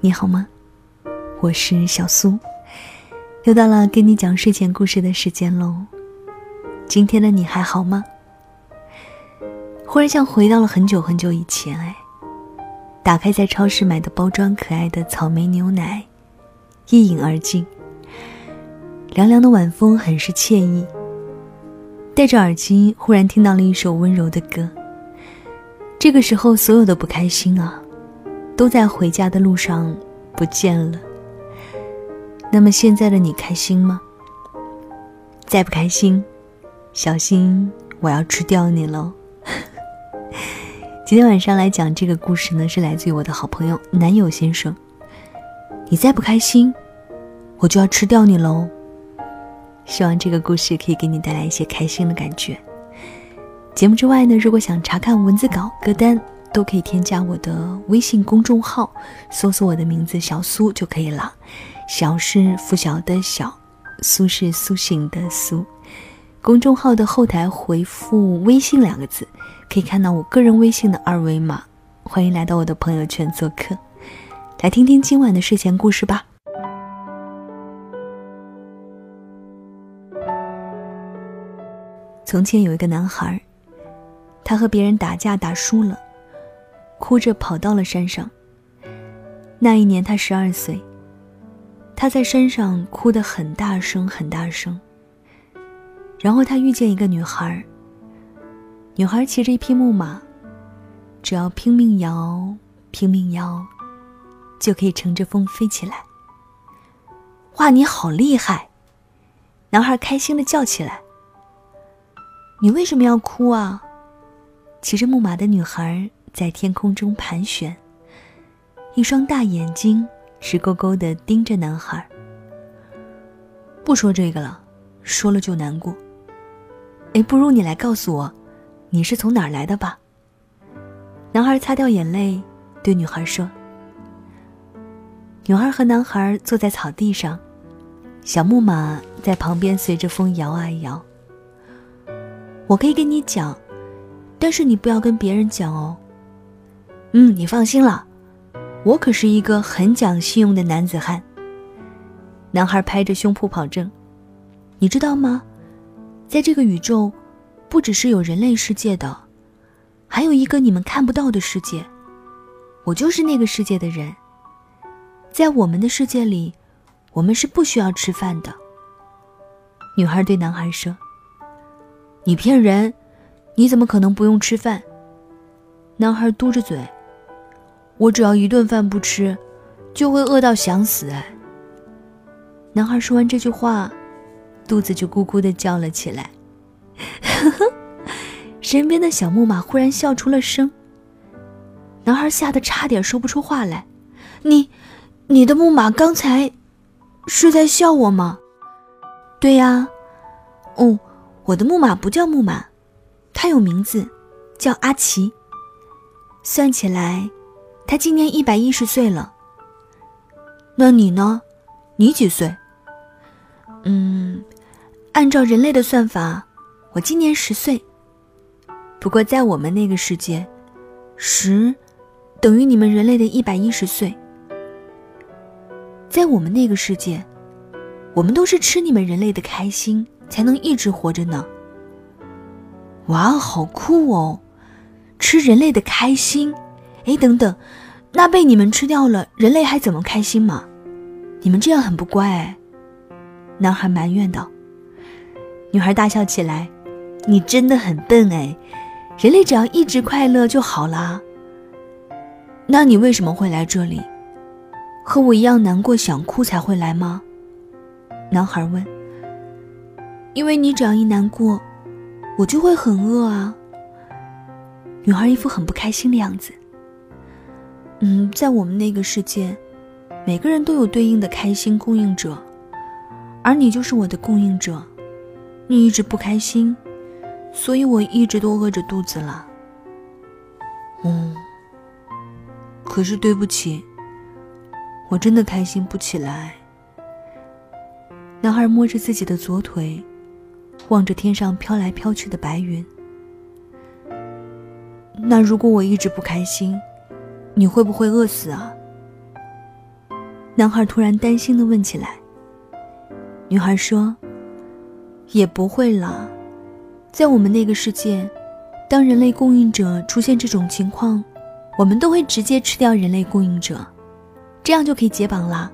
你好吗？我是小苏，又到了跟你讲睡前故事的时间喽。今天的你还好吗？忽然像回到了很久很久以前哎。打开在超市买的包装可爱的草莓牛奶，一饮而尽。凉凉的晚风很是惬意。戴着耳机，忽然听到了一首温柔的歌。这个时候，所有的不开心啊，都在回家的路上不见了。那么现在的你开心吗？再不开心，小心我要吃掉你喽！今天晚上来讲这个故事呢，是来自于我的好朋友男友先生。你再不开心，我就要吃掉你喽！希望这个故事可以给你带来一些开心的感觉。节目之外呢，如果想查看文字稿、歌单，都可以添加我的微信公众号，搜索我的名字小苏就可以了。小是拂晓的小，苏是苏醒的苏。公众号的后台回复“微信”两个字，可以看到我个人微信的二维码。欢迎来到我的朋友圈做客，来听听今晚的睡前故事吧。从前有一个男孩。他和别人打架打输了，哭着跑到了山上。那一年他十二岁。他在山上哭得很大声很大声。然后他遇见一个女孩。女孩骑着一匹木马，只要拼命摇，拼命摇，就可以乘着风飞起来。哇，你好厉害！男孩开心的叫起来。你为什么要哭啊？骑着木马的女孩在天空中盘旋，一双大眼睛直勾勾的盯着男孩。不说这个了，说了就难过。哎，不如你来告诉我，你是从哪儿来的吧？男孩擦掉眼泪，对女孩说。女孩和男孩坐在草地上，小木马在旁边随着风摇啊摇。我可以跟你讲。但是你不要跟别人讲哦。嗯，你放心了，我可是一个很讲信用的男子汉。男孩拍着胸脯保证：“你知道吗？在这个宇宙，不只是有人类世界的，还有一个你们看不到的世界。我就是那个世界的人。在我们的世界里，我们是不需要吃饭的。”女孩对男孩说：“你骗人。”你怎么可能不用吃饭？男孩嘟着嘴：“我只要一顿饭不吃，就会饿到想死。”哎，男孩说完这句话，肚子就咕咕的叫了起来。身边的小木马忽然笑出了声。男孩吓得差点说不出话来：“你，你的木马刚才是在笑我吗？”“对呀。”“哦，我的木马不叫木马。”它有名字，叫阿奇。算起来，他今年一百一十岁了。那你呢？你几岁？嗯，按照人类的算法，我今年十岁。不过在我们那个世界，十等于你们人类的一百一十岁。在我们那个世界，我们都是吃你们人类的开心才能一直活着呢。哇，好酷哦！吃人类的开心，哎，等等，那被你们吃掉了，人类还怎么开心嘛？你们这样很不乖哎！男孩埋怨道。女孩大笑起来：“你真的很笨哎！人类只要一直快乐就好啦。”那你为什么会来这里？和我一样难过想哭才会来吗？男孩问。因为你只要一难过。我就会很饿啊。女孩一副很不开心的样子。嗯，在我们那个世界，每个人都有对应的开心供应者，而你就是我的供应者。你一直不开心，所以我一直都饿着肚子了。嗯，可是对不起，我真的开心不起来。男孩摸着自己的左腿。望着天上飘来飘去的白云，那如果我一直不开心，你会不会饿死啊？男孩突然担心的问起来。女孩说：“也不会啦，在我们那个世界，当人类供应者出现这种情况，我们都会直接吃掉人类供应者，这样就可以解绑了，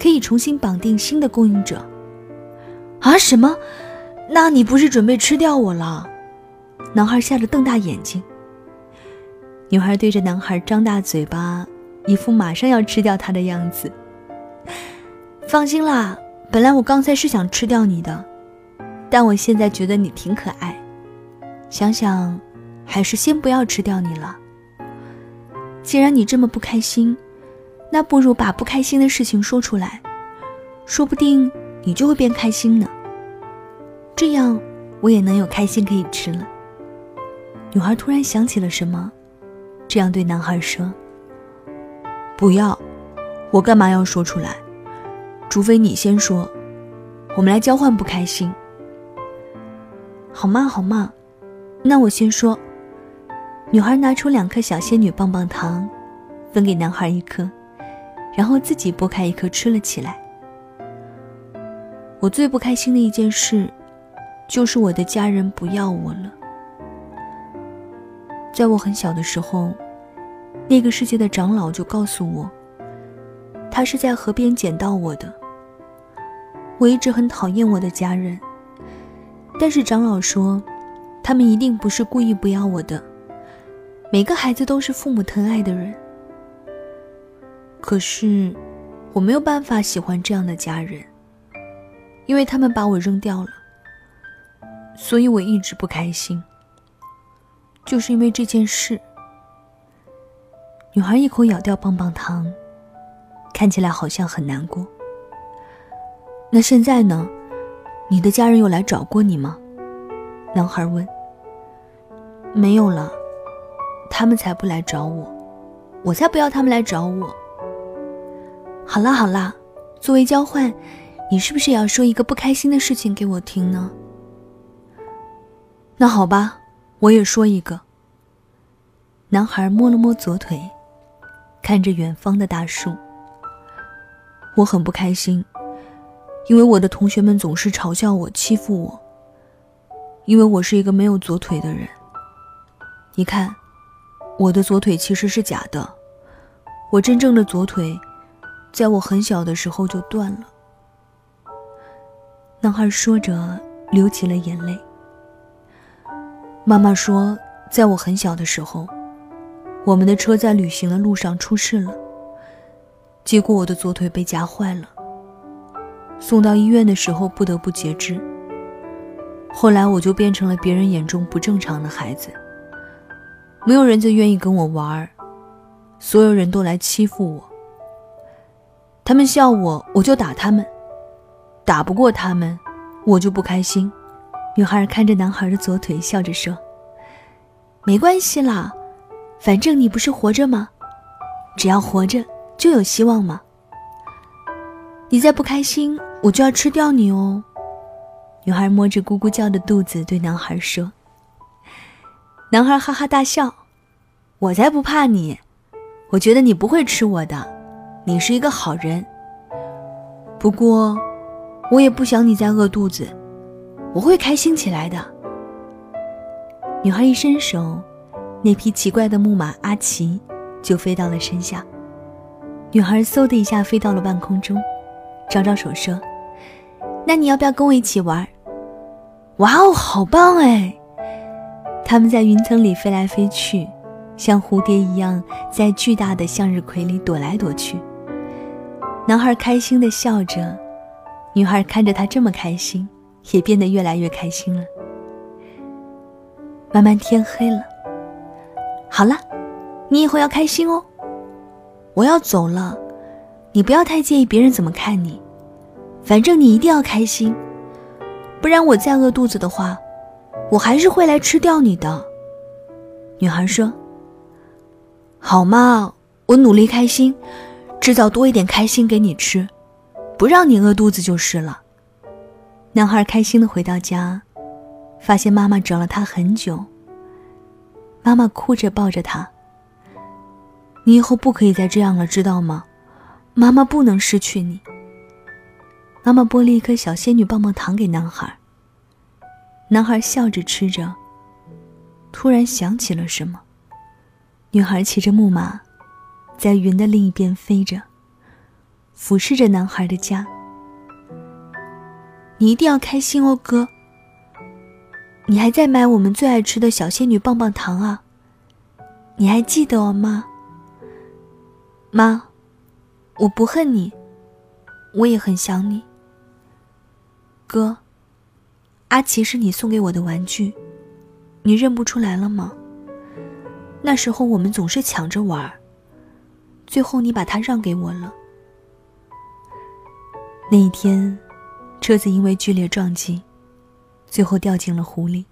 可以重新绑定新的供应者。”啊？什么？那你不是准备吃掉我了？男孩吓得瞪大眼睛。女孩对着男孩张大嘴巴，一副马上要吃掉他的样子。放心啦。本来我刚才是想吃掉你的，但我现在觉得你挺可爱，想想，还是先不要吃掉你了。既然你这么不开心，那不如把不开心的事情说出来，说不定你就会变开心呢。这样我也能有开心可以吃了。女孩突然想起了什么，这样对男孩说：“不要，我干嘛要说出来？”除非你先说，我们来交换不开心，好吗？好吗？那我先说。女孩拿出两颗小仙女棒棒糖，分给男孩一颗，然后自己剥开一颗吃了起来。我最不开心的一件事，就是我的家人不要我了。在我很小的时候，那个世界的长老就告诉我，他是在河边捡到我的。我一直很讨厌我的家人，但是长老说，他们一定不是故意不要我的。每个孩子都是父母疼爱的人，可是我没有办法喜欢这样的家人，因为他们把我扔掉了，所以我一直不开心。就是因为这件事，女孩一口咬掉棒棒糖，看起来好像很难过。那现在呢？你的家人有来找过你吗？男孩问。没有了，他们才不来找我，我才不要他们来找我。好啦好啦，作为交换，你是不是也要说一个不开心的事情给我听呢？那好吧，我也说一个。男孩摸了摸左腿，看着远方的大树。我很不开心。因为我的同学们总是嘲笑我、欺负我，因为我是一个没有左腿的人。你看，我的左腿其实是假的，我真正的左腿，在我很小的时候就断了。男孩说着，流起了眼泪。妈妈说，在我很小的时候，我们的车在旅行的路上出事了，结果我的左腿被夹坏了。送到医院的时候不得不截肢。后来我就变成了别人眼中不正常的孩子，没有人再愿意跟我玩儿，所有人都来欺负我。他们笑我，我就打他们，打不过他们，我就不开心。女孩看着男孩的左腿，笑着说：“没关系啦，反正你不是活着吗？只要活着就有希望嘛。你再不开心。”我就要吃掉你哦！女孩摸着咕咕叫的肚子对男孩说。男孩哈哈大笑：“我才不怕你！我觉得你不会吃我的，你是一个好人。不过，我也不想你再饿肚子，我会开心起来的。”女孩一伸手，那匹奇怪的木马阿奇就飞到了身下。女孩嗖的一下飞到了半空中，招招手说。那你要不要跟我一起玩？哇哦，好棒哎！他们在云层里飞来飞去，像蝴蝶一样在巨大的向日葵里躲来躲去。男孩开心地笑着，女孩看着他这么开心，也变得越来越开心了。慢慢天黑了，好了，你以后要开心哦。我要走了，你不要太介意别人怎么看你。反正你一定要开心，不然我再饿肚子的话，我还是会来吃掉你的。女孩说：“好嘛，我努力开心，制造多一点开心给你吃，不让你饿肚子就是了。”男孩开心的回到家，发现妈妈找了他很久。妈妈哭着抱着他：“你以后不可以再这样了，知道吗？妈妈不能失去你。妈妈剥了一颗小仙女棒棒糖给男孩。男孩笑着吃着，突然想起了什么。女孩骑着木马，在云的另一边飞着，俯视着男孩的家。你一定要开心哦，哥。你还在买我们最爱吃的小仙女棒棒糖啊？你还记得哦，妈？妈，我不恨你，我也很想你。哥，阿奇是你送给我的玩具，你认不出来了吗？那时候我们总是抢着玩，最后你把它让给我了。那一天，车子因为剧烈撞击，最后掉进了湖里。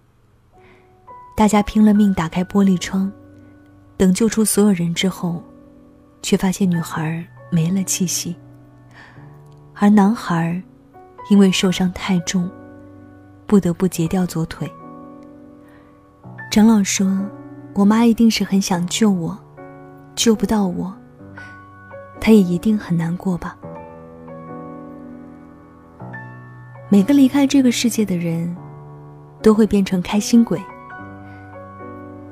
大家拼了命打开玻璃窗，等救出所有人之后。却发现女孩没了气息，而男孩因为受伤太重，不得不截掉左腿。长老说：“我妈一定是很想救我，救不到我，她也一定很难过吧。”每个离开这个世界的人，都会变成开心鬼。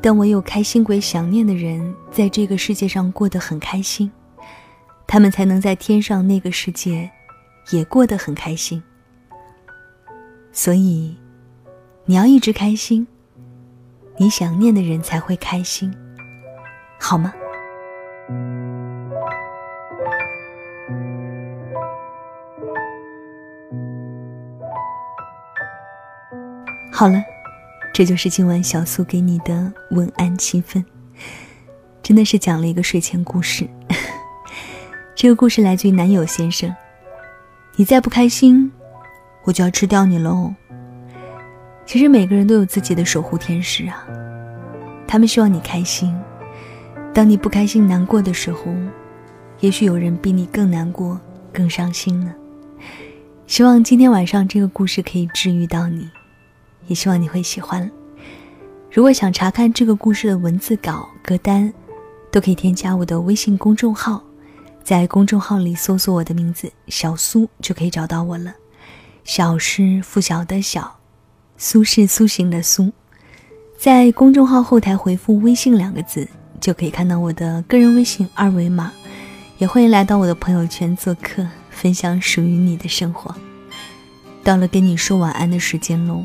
但唯有开心鬼想念的人，在这个世界上过得很开心，他们才能在天上那个世界，也过得很开心。所以，你要一直开心，你想念的人才会开心，好吗？好了。这就是今晚小苏给你的晚安气氛，真的是讲了一个睡前故事。这个故事来自于男友先生。你再不开心，我就要吃掉你喽。其实每个人都有自己的守护天使啊，他们希望你开心。当你不开心、难过的时候，也许有人比你更难过、更伤心呢。希望今天晚上这个故事可以治愈到你。也希望你会喜欢。如果想查看这个故事的文字稿、歌单，都可以添加我的微信公众号，在公众号里搜索我的名字“小苏”就可以找到我了。小是拂晓的小，苏是苏醒的苏。在公众号后台回复“微信”两个字，就可以看到我的个人微信二维码。也欢迎来到我的朋友圈做客，分享属于你的生活。到了跟你说晚安的时间喽。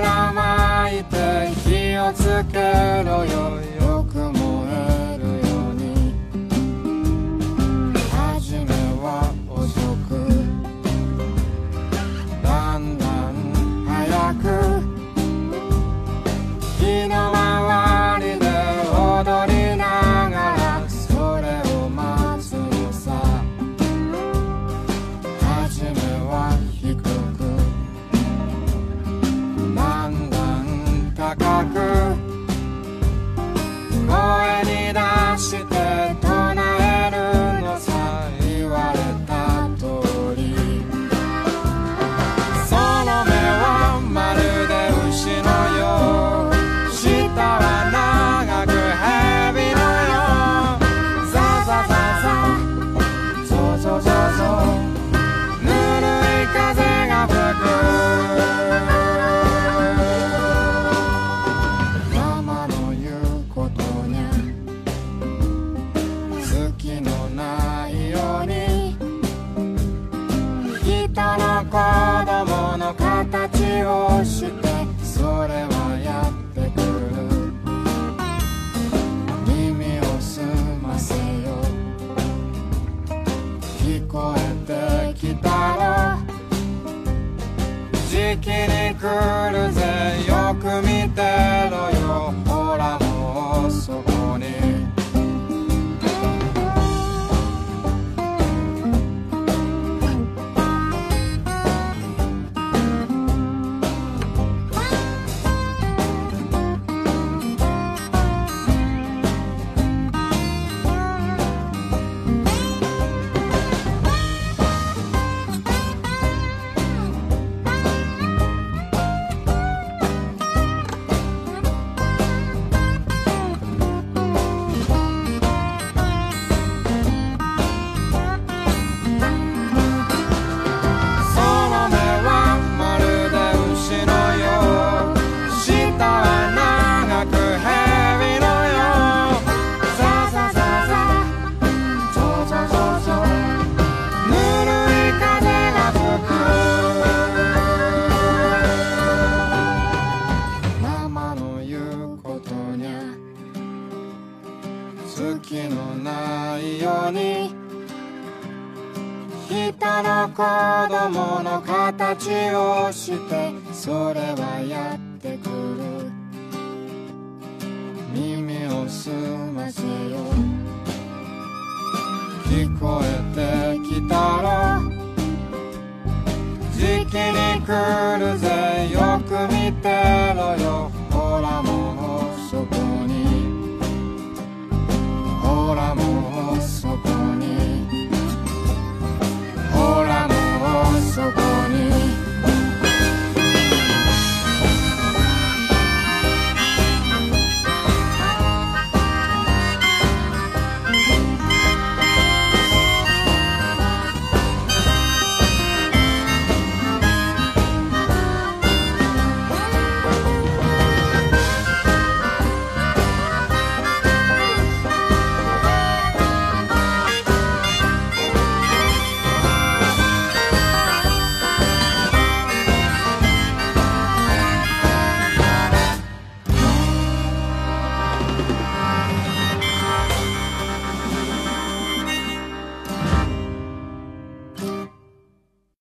らまいて火をつけろよ。heard 聞こえてきたらじきに来るぜ。よく見て。